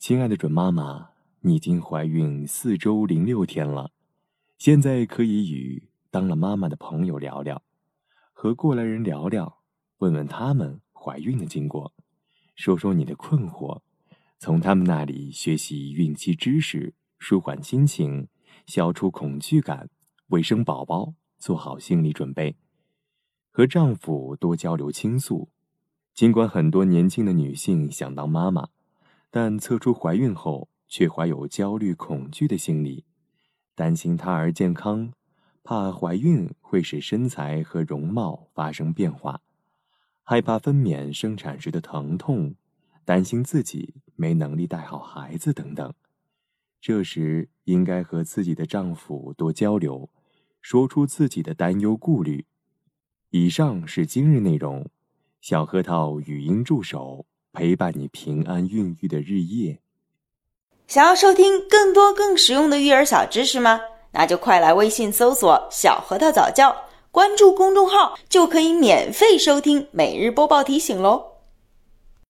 亲爱的准妈妈，你已经怀孕四周零六天了，现在可以与当了妈妈的朋友聊聊，和过来人聊聊，问问他们怀孕的经过，说说你的困惑，从他们那里学习孕期知识，舒缓心情，消除恐惧感，为生宝宝做好心理准备，和丈夫多交流倾诉。尽管很多年轻的女性想当妈妈，但测出怀孕后却怀有焦虑、恐惧的心理，担心胎儿健康，怕怀孕会使身材和容貌发生变化，害怕分娩生产时的疼痛，担心自己没能力带好孩子等等。这时应该和自己的丈夫多交流，说出自己的担忧、顾虑。以上是今日内容。小核桃语音助手陪伴你平安孕育的日夜。想要收听更多更实用的育儿小知识吗？那就快来微信搜索“小核桃早教”，关注公众号就可以免费收听每日播报提醒喽。